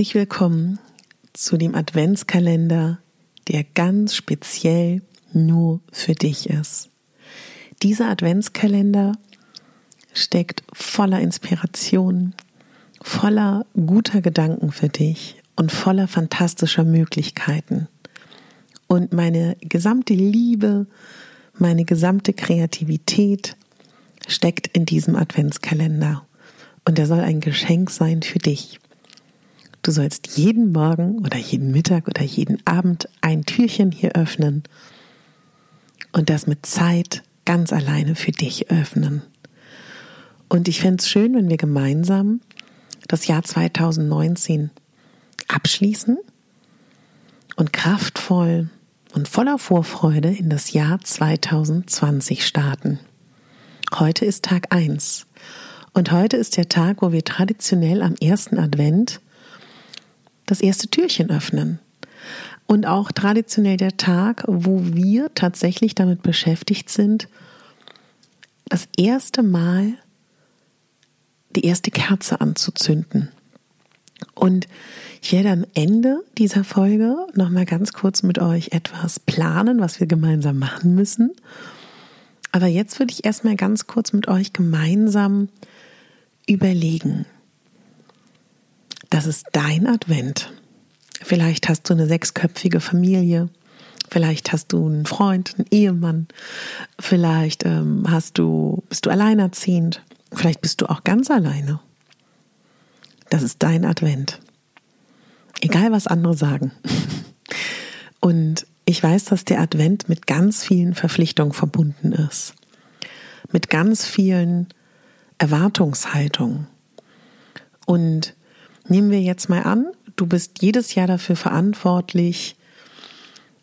Herzlich willkommen zu dem Adventskalender, der ganz speziell nur für dich ist. Dieser Adventskalender steckt voller Inspiration, voller guter Gedanken für dich und voller fantastischer Möglichkeiten. Und meine gesamte Liebe, meine gesamte Kreativität steckt in diesem Adventskalender. Und er soll ein Geschenk sein für dich. Du sollst jeden Morgen oder jeden Mittag oder jeden Abend ein Türchen hier öffnen und das mit Zeit ganz alleine für dich öffnen. Und ich fände es schön, wenn wir gemeinsam das Jahr 2019 abschließen und kraftvoll und voller Vorfreude in das Jahr 2020 starten. Heute ist Tag 1 und heute ist der Tag, wo wir traditionell am ersten Advent das erste Türchen öffnen. Und auch traditionell der Tag, wo wir tatsächlich damit beschäftigt sind, das erste Mal die erste Kerze anzuzünden. Und ich werde am Ende dieser Folge nochmal ganz kurz mit euch etwas planen, was wir gemeinsam machen müssen. Aber jetzt würde ich erstmal ganz kurz mit euch gemeinsam überlegen, das ist dein Advent. Vielleicht hast du eine sechsköpfige Familie. Vielleicht hast du einen Freund, einen Ehemann. Vielleicht ähm, hast du, bist du alleinerziehend. Vielleicht bist du auch ganz alleine. Das ist dein Advent. Egal, was andere sagen. Und ich weiß, dass der Advent mit ganz vielen Verpflichtungen verbunden ist. Mit ganz vielen Erwartungshaltungen. Und Nehmen wir jetzt mal an, du bist jedes Jahr dafür verantwortlich,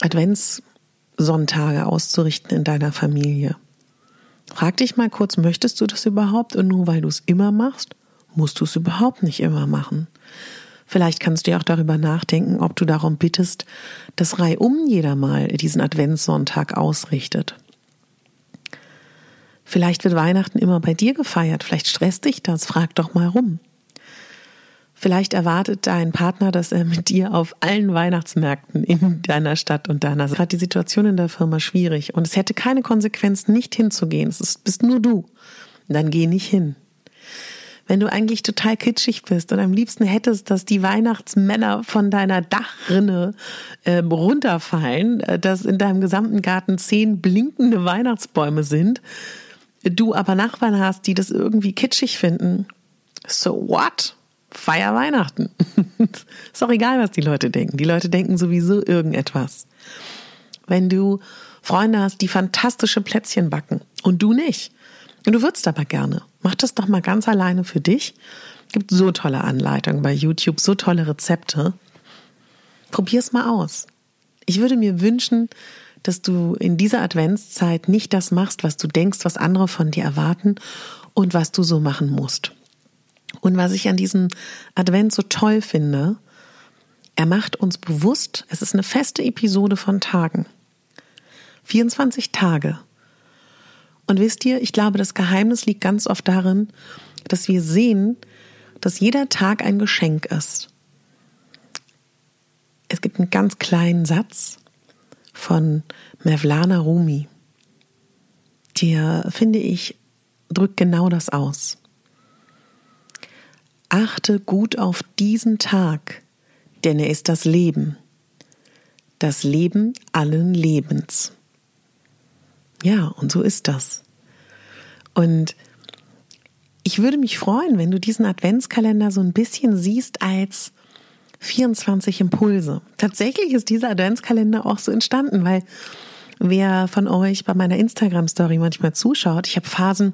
Adventssonntage auszurichten in deiner Familie. Frag dich mal kurz, möchtest du das überhaupt? Und nur weil du es immer machst, musst du es überhaupt nicht immer machen. Vielleicht kannst du ja auch darüber nachdenken, ob du darum bittest, dass reihum jeder mal diesen Adventssonntag ausrichtet. Vielleicht wird Weihnachten immer bei dir gefeiert. Vielleicht stresst dich das. Frag doch mal rum. Vielleicht erwartet dein Partner, dass er mit dir auf allen Weihnachtsmärkten in deiner Stadt und deiner gerade die Situation in der Firma schwierig und es hätte keine Konsequenz, nicht hinzugehen. Es ist, bist nur du. Dann geh nicht hin. Wenn du eigentlich total kitschig bist und am liebsten hättest, dass die Weihnachtsmänner von deiner Dachrinne äh, runterfallen, dass in deinem gesamten Garten zehn blinkende Weihnachtsbäume sind, du aber Nachbarn hast, die das irgendwie kitschig finden. So what? Feier Weihnachten. ist auch egal, was die Leute denken. Die Leute denken sowieso irgendetwas. Wenn du Freunde hast, die fantastische Plätzchen backen und du nicht, und du würdest aber gerne, mach das doch mal ganz alleine für dich. Gibt so tolle Anleitungen bei YouTube, so tolle Rezepte. Probier's mal aus. Ich würde mir wünschen, dass du in dieser Adventszeit nicht das machst, was du denkst, was andere von dir erwarten und was du so machen musst. Und was ich an diesem Advent so toll finde, er macht uns bewusst, es ist eine feste Episode von Tagen. 24 Tage. Und wisst ihr, ich glaube, das Geheimnis liegt ganz oft darin, dass wir sehen, dass jeder Tag ein Geschenk ist. Es gibt einen ganz kleinen Satz von Mevlana Rumi, der, finde ich, drückt genau das aus. Achte gut auf diesen Tag, denn er ist das Leben, das Leben allen Lebens. Ja, und so ist das. Und ich würde mich freuen, wenn du diesen Adventskalender so ein bisschen siehst als 24 Impulse. Tatsächlich ist dieser Adventskalender auch so entstanden, weil wer von euch bei meiner Instagram-Story manchmal zuschaut, ich habe Phasen,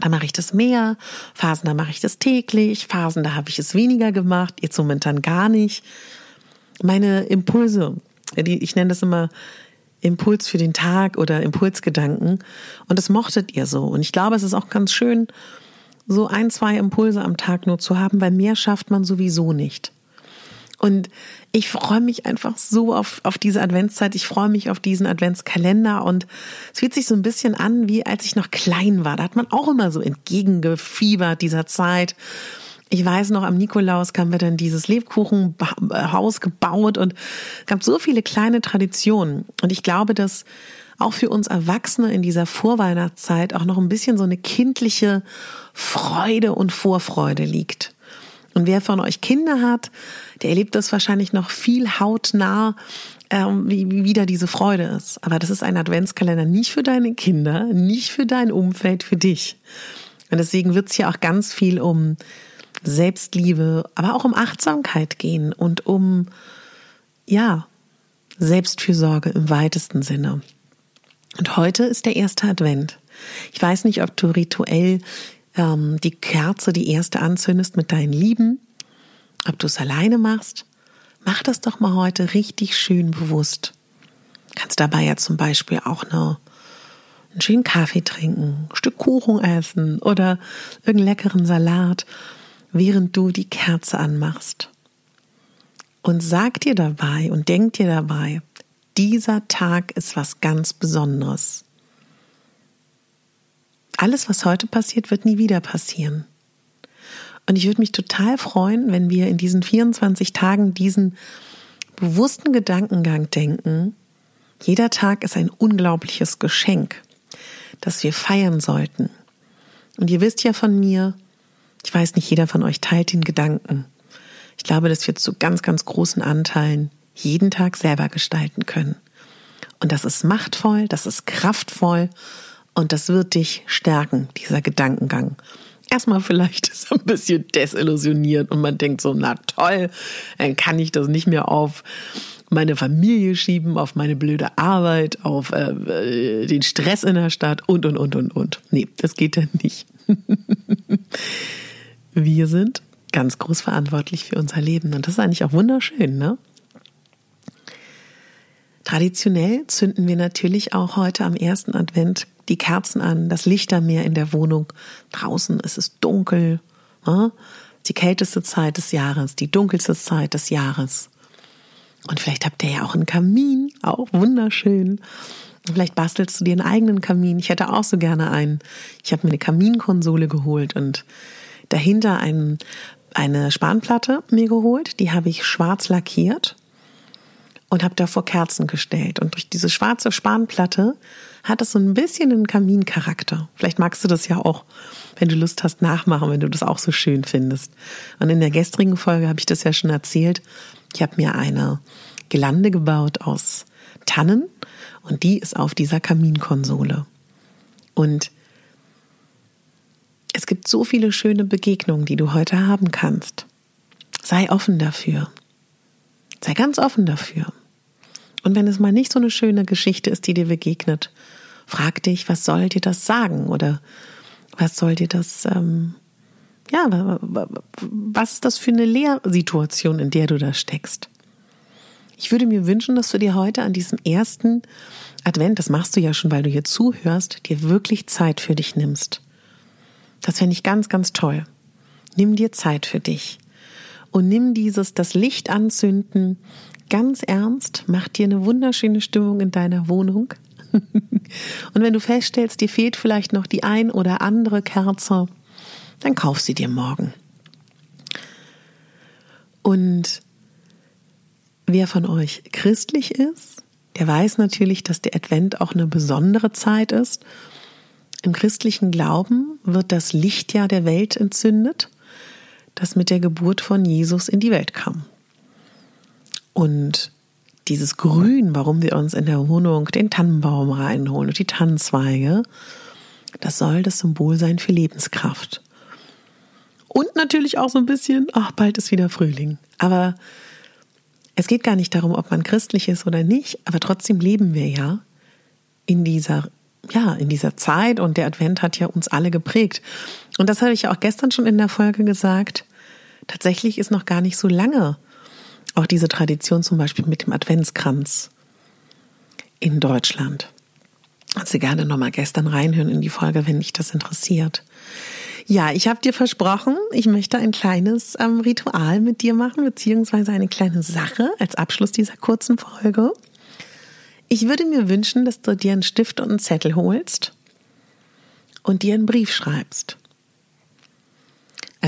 da mache ich das mehr, Phasen, da mache ich das täglich, Phasen, da habe ich es weniger gemacht, jetzt momentan gar nicht. Meine Impulse, die, ich nenne das immer Impuls für den Tag oder Impulsgedanken. Und das mochtet ihr so. Und ich glaube, es ist auch ganz schön, so ein, zwei Impulse am Tag nur zu haben, weil mehr schafft man sowieso nicht. Und ich freue mich einfach so auf, auf diese Adventszeit. Ich freue mich auf diesen Adventskalender. Und es fühlt sich so ein bisschen an, wie als ich noch klein war. Da hat man auch immer so entgegengefiebert dieser Zeit. Ich weiß noch, am Nikolaus haben wir dann dieses Lebkuchenhaus gebaut und gab so viele kleine Traditionen. Und ich glaube, dass auch für uns Erwachsene in dieser Vorweihnachtszeit auch noch ein bisschen so eine kindliche Freude und Vorfreude liegt. Und wer von euch Kinder hat, der erlebt das wahrscheinlich noch viel hautnah, ähm, wie, wie wieder diese Freude ist. Aber das ist ein Adventskalender nicht für deine Kinder, nicht für dein Umfeld, für dich. Und deswegen wird es hier auch ganz viel um Selbstliebe, aber auch um Achtsamkeit gehen und um, ja, Selbstfürsorge im weitesten Sinne. Und heute ist der erste Advent. Ich weiß nicht, ob du rituell ähm, die Kerze, die erste anzündest mit deinen Lieben, ob du es alleine machst. Mach das doch mal heute richtig schön bewusst. Kannst dabei ja zum Beispiel auch eine, einen schönen Kaffee trinken, ein Stück Kuchen essen oder irgendeinen leckeren Salat, während du die Kerze anmachst. Und sag dir dabei und denk dir dabei, dieser Tag ist was ganz Besonderes. Alles, was heute passiert, wird nie wieder passieren. Und ich würde mich total freuen, wenn wir in diesen 24 Tagen diesen bewussten Gedankengang denken. Jeder Tag ist ein unglaubliches Geschenk, das wir feiern sollten. Und ihr wisst ja von mir, ich weiß nicht, jeder von euch teilt den Gedanken. Ich glaube, dass wir zu ganz, ganz großen Anteilen jeden Tag selber gestalten können. Und das ist machtvoll, das ist kraftvoll und das wird dich stärken, dieser Gedankengang. Erstmal vielleicht ist ein bisschen desillusioniert und man denkt so, na toll, dann kann ich das nicht mehr auf meine Familie schieben, auf meine blöde Arbeit, auf äh, den Stress in der Stadt und, und, und, und, und. Nee, das geht ja nicht. Wir sind ganz groß verantwortlich für unser Leben und das ist eigentlich auch wunderschön, ne? Traditionell zünden wir natürlich auch heute am ersten Advent die Kerzen an, das Lichtermeer in der Wohnung. Draußen ist es dunkel. Ne? Die kälteste Zeit des Jahres, die dunkelste Zeit des Jahres. Und vielleicht habt ihr ja auch einen Kamin, auch wunderschön. Vielleicht bastelst du dir einen eigenen Kamin. Ich hätte auch so gerne einen. Ich habe mir eine Kaminkonsole geholt und dahinter ein, eine Spanplatte mir geholt. Die habe ich schwarz lackiert und habe davor Kerzen gestellt. Und durch diese schwarze Spanplatte hat es so ein bisschen einen Kamincharakter. Vielleicht magst du das ja auch, wenn du Lust hast, nachmachen, wenn du das auch so schön findest. Und in der gestrigen Folge habe ich das ja schon erzählt. Ich habe mir eine Gelande gebaut aus Tannen und die ist auf dieser Kaminkonsole. Und es gibt so viele schöne Begegnungen, die du heute haben kannst. Sei offen dafür. Sei ganz offen dafür. Und wenn es mal nicht so eine schöne Geschichte ist, die dir begegnet, frag dich, was soll dir das sagen? Oder was soll dir das, ähm, ja, was ist das für eine Lehrsituation, in der du da steckst? Ich würde mir wünschen, dass du dir heute an diesem ersten Advent, das machst du ja schon, weil du hier zuhörst, dir wirklich Zeit für dich nimmst. Das fände ich ganz, ganz toll. Nimm dir Zeit für dich und nimm dieses, das Licht anzünden, ganz ernst. Mach dir eine wunderschöne Stimmung in deiner Wohnung. und wenn du feststellst, dir fehlt vielleicht noch die ein oder andere Kerze, dann kauf sie dir morgen. Und wer von euch christlich ist, der weiß natürlich, dass der Advent auch eine besondere Zeit ist. Im christlichen Glauben wird das Lichtjahr der Welt entzündet, das mit der Geburt von Jesus in die Welt kam. Und dieses Grün, warum wir uns in der Wohnung den Tannenbaum reinholen und die Tannenzweige, das soll das Symbol sein für Lebenskraft. Und natürlich auch so ein bisschen, ach, bald ist wieder Frühling. Aber es geht gar nicht darum, ob man christlich ist oder nicht, aber trotzdem leben wir ja in dieser ja, in dieser Zeit und der Advent hat ja uns alle geprägt. Und das habe ich ja auch gestern schon in der Folge gesagt. Tatsächlich ist noch gar nicht so lange auch diese Tradition zum Beispiel mit dem Adventskranz in Deutschland. Also gerne nochmal gestern reinhören in die Folge, wenn dich das interessiert. Ja, ich habe dir versprochen, ich möchte ein kleines ähm, Ritual mit dir machen, beziehungsweise eine kleine Sache als Abschluss dieser kurzen Folge. Ich würde mir wünschen, dass du dir einen Stift und einen Zettel holst und dir einen Brief schreibst.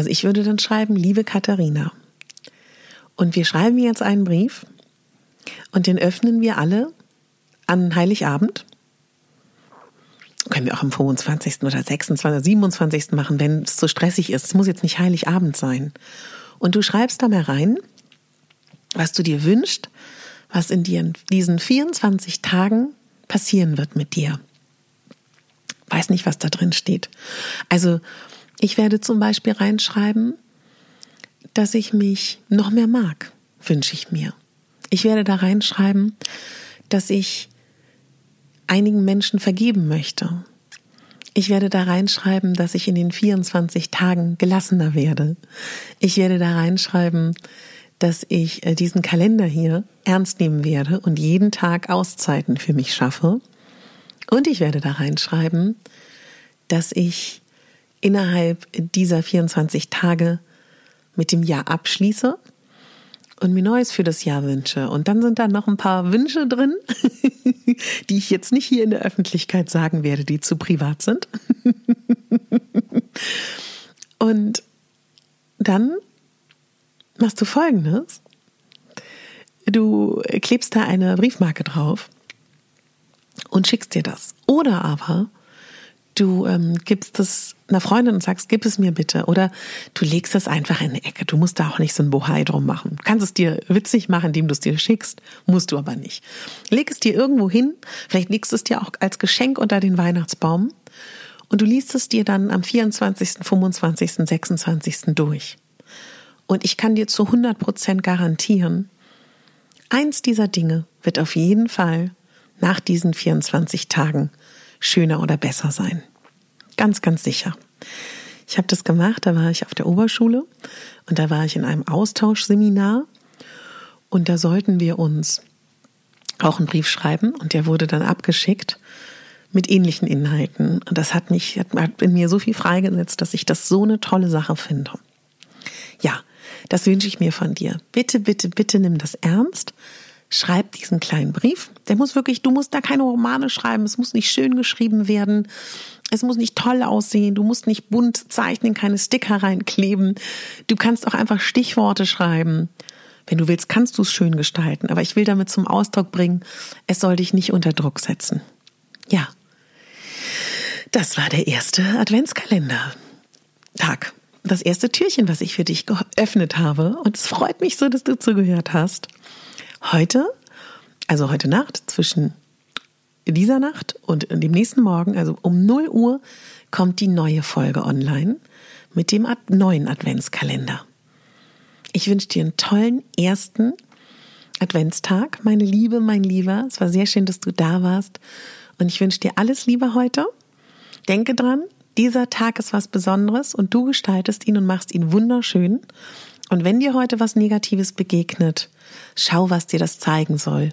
Also ich würde dann schreiben, liebe Katharina. Und wir schreiben jetzt einen Brief und den öffnen wir alle an Heiligabend. Können wir auch am 25. oder 26. 27. machen, wenn es zu stressig ist. Es muss jetzt nicht Heiligabend sein. Und du schreibst da mal rein, was du dir wünschst, was in diesen 24 Tagen passieren wird mit dir. Weiß nicht, was da drin steht. Also, ich werde zum Beispiel reinschreiben, dass ich mich noch mehr mag, wünsche ich mir. Ich werde da reinschreiben, dass ich einigen Menschen vergeben möchte. Ich werde da reinschreiben, dass ich in den 24 Tagen gelassener werde. Ich werde da reinschreiben, dass ich äh, diesen Kalender hier ernst nehmen werde und jeden Tag Auszeiten für mich schaffe. Und ich werde da reinschreiben, dass ich innerhalb dieser 24 Tage mit dem Jahr abschließe und mir Neues für das Jahr wünsche. Und dann sind da noch ein paar Wünsche drin, die ich jetzt nicht hier in der Öffentlichkeit sagen werde, die zu privat sind. und dann machst du folgendes. Du klebst da eine Briefmarke drauf und schickst dir das. Oder aber du ähm, gibst es einer Freundin und sagst, gib es mir bitte. Oder du legst es einfach in eine Ecke. Du musst da auch nicht so ein Bohai drum machen. Du kannst es dir witzig machen, indem du es dir schickst. Musst du aber nicht. Leg es dir irgendwo hin. Vielleicht legst es dir auch als Geschenk unter den Weihnachtsbaum. Und du liest es dir dann am 24., 25., 26. durch. Und ich kann dir zu 100 Prozent garantieren, eins dieser Dinge wird auf jeden Fall nach diesen 24 Tagen schöner oder besser sein. Ganz, ganz sicher. Ich habe das gemacht, da war ich auf der Oberschule und da war ich in einem Austauschseminar und da sollten wir uns auch einen Brief schreiben und der wurde dann abgeschickt mit ähnlichen Inhalten. Und das hat mich, hat in mir so viel freigesetzt, dass ich das so eine tolle Sache finde. Ja, das wünsche ich mir von dir. Bitte, bitte, bitte nimm das ernst. Schreib diesen kleinen Brief. Der muss wirklich, du musst da keine Romane schreiben. Es muss nicht schön geschrieben werden. Es muss nicht toll aussehen, du musst nicht bunt zeichnen, keine Sticker reinkleben. Du kannst auch einfach Stichworte schreiben. Wenn du willst, kannst du es schön gestalten, aber ich will damit zum Ausdruck bringen, es soll dich nicht unter Druck setzen. Ja, das war der erste Adventskalender. Tag. Das erste Türchen, was ich für dich geöffnet habe. Und es freut mich so, dass du zugehört hast. Heute, also heute Nacht zwischen dieser Nacht und dem nächsten Morgen, also um 0 Uhr, kommt die neue Folge online mit dem neuen Adventskalender. Ich wünsche dir einen tollen ersten Adventstag, meine Liebe, mein Lieber. Es war sehr schön, dass du da warst. Und ich wünsche dir alles Liebe heute. Denke dran, dieser Tag ist was Besonderes und du gestaltest ihn und machst ihn wunderschön. Und wenn dir heute was Negatives begegnet, schau, was dir das zeigen soll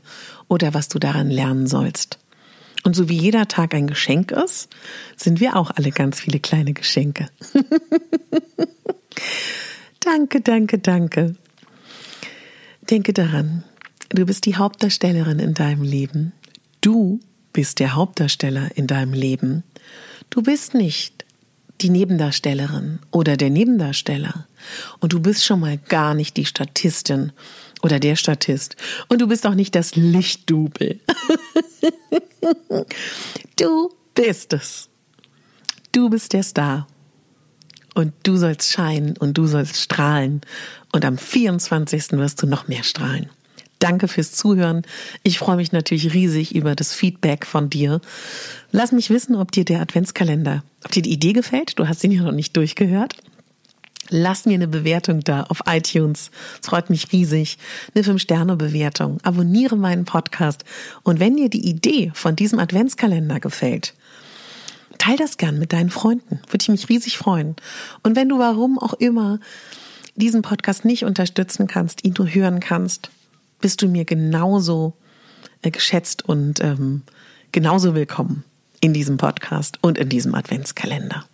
oder was du daran lernen sollst. Und so wie jeder Tag ein Geschenk ist, sind wir auch alle ganz viele kleine Geschenke. danke, danke, danke. Denke daran, du bist die Hauptdarstellerin in deinem Leben. Du bist der Hauptdarsteller in deinem Leben. Du bist nicht die Nebendarstellerin oder der Nebendarsteller. Und du bist schon mal gar nicht die Statistin oder der Statist. Und du bist auch nicht das Lichtdubel. du bist es. Du bist der Star. Und du sollst scheinen und du sollst strahlen. Und am 24. wirst du noch mehr strahlen. Danke fürs Zuhören. Ich freue mich natürlich riesig über das Feedback von dir. Lass mich wissen, ob dir der Adventskalender, ob dir die Idee gefällt. Du hast ihn ja noch nicht durchgehört. Lass mir eine Bewertung da auf iTunes. Es freut mich riesig. Eine 5-Sterne-Bewertung. Abonniere meinen Podcast. Und wenn dir die Idee von diesem Adventskalender gefällt, teil das gern mit deinen Freunden. Würde ich mich riesig freuen. Und wenn du warum auch immer diesen Podcast nicht unterstützen kannst, ihn nur hören kannst, bist du mir genauso äh, geschätzt und ähm, genauso willkommen in diesem Podcast und in diesem Adventskalender.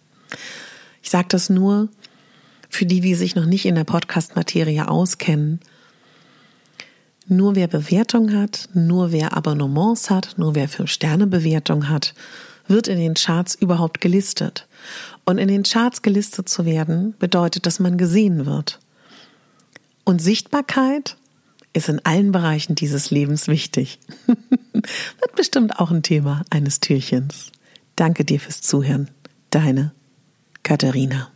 Ich sage das nur für die, die sich noch nicht in der Podcast-Materie auskennen. Nur wer Bewertung hat, nur wer Abonnements hat, nur wer Fünf-Sterne-Bewertung hat, wird in den Charts überhaupt gelistet. Und in den Charts gelistet zu werden, bedeutet, dass man gesehen wird. Und Sichtbarkeit ist in allen Bereichen dieses Lebens wichtig. Wird bestimmt auch ein Thema eines Türchens. Danke dir fürs Zuhören. Deine Katharina.